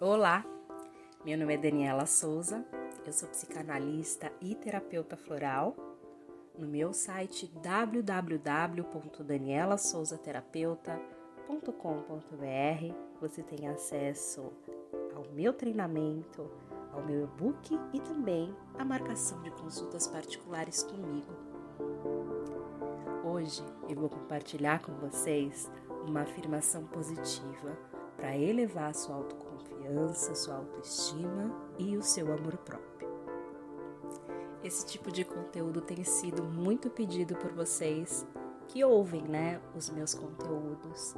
Olá, meu nome é Daniela Souza, eu sou psicanalista e terapeuta floral. No meu site www.danielaSouzaterapeuta.com.br você tem acesso ao meu treinamento, ao meu e-book e também a marcação de consultas particulares comigo. Hoje eu vou compartilhar com vocês uma afirmação positiva para elevar a sua autoconfiança, sua autoestima e o seu amor próprio. Esse tipo de conteúdo tem sido muito pedido por vocês que ouvem, né, os meus conteúdos.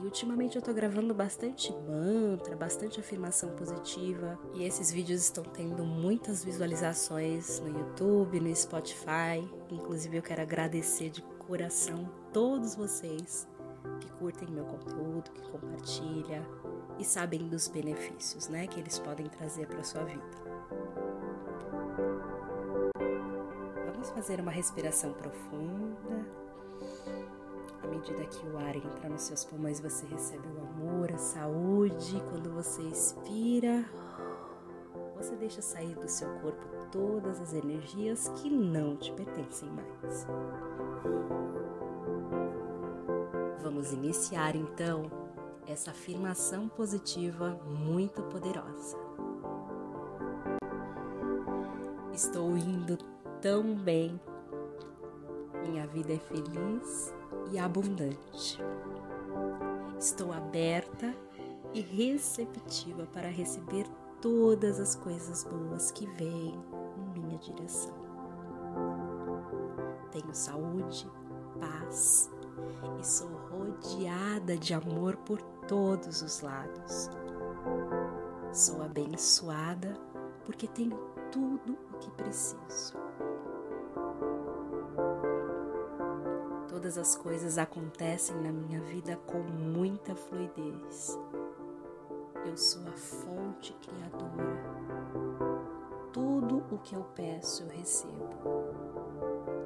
E ultimamente eu tô gravando bastante mantra, bastante afirmação positiva, e esses vídeos estão tendo muitas visualizações no YouTube, no Spotify. Inclusive eu quero agradecer de coração todos vocês que curtem meu conteúdo, que compartilha e sabem dos benefícios, né, que eles podem trazer para sua vida. Vamos fazer uma respiração profunda. À medida que o ar entra nos seus pulmões, você recebe o amor, a saúde. Quando você expira, você deixa sair do seu corpo todas as energias que não te pertencem mais. Vamos iniciar então essa afirmação positiva muito poderosa. Estou indo tão bem. Minha vida é feliz e abundante. Estou aberta e receptiva para receber todas as coisas boas que vêm em minha direção. Tenho saúde, paz e sou rodeada de amor por todos os lados. Sou abençoada porque tenho tudo o que preciso. Todas as coisas acontecem na minha vida com muita fluidez. Eu sou a fonte criadora. Tudo o que eu peço eu recebo.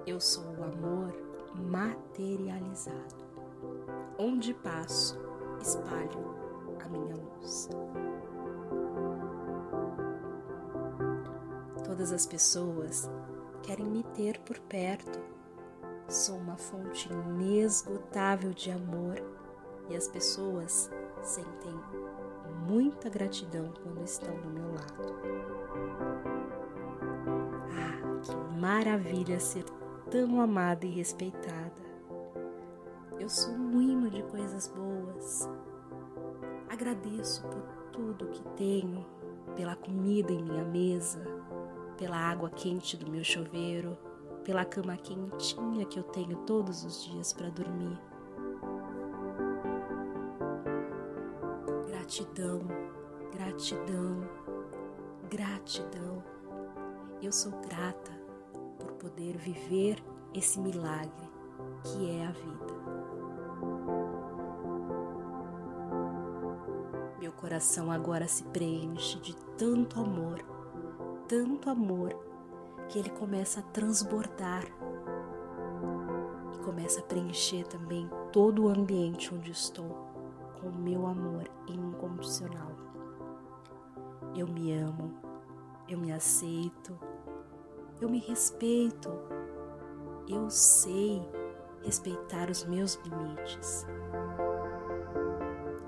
Eu sou o amor materializado. Onde passo, espalho a minha luz. Todas as pessoas querem me ter por perto. Sou uma fonte inesgotável de amor e as pessoas sentem muita gratidão quando estão do meu lado. Ah, que maravilha ser tão amada e respeitada. Eu sou um imã de coisas boas. Agradeço por tudo que tenho, pela comida em minha mesa, pela água quente do meu chuveiro, pela cama quentinha que eu tenho todos os dias para dormir. Gratidão, gratidão, gratidão. Eu sou grata por poder viver esse milagre que é a vida. Meu coração agora se preenche de tanto amor, tanto amor, que ele começa a transbordar e começa a preencher também todo o ambiente onde estou com o meu amor incondicional. Eu me amo, eu me aceito, eu me respeito, eu sei respeitar os meus limites.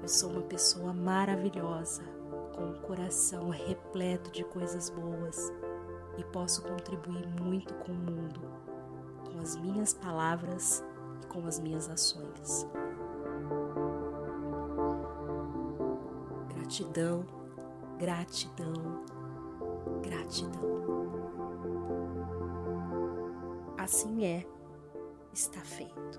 Eu sou uma pessoa maravilhosa, com um coração repleto de coisas boas e posso contribuir muito com o mundo, com as minhas palavras e com as minhas ações. Gratidão, gratidão, gratidão. Assim é, está feito.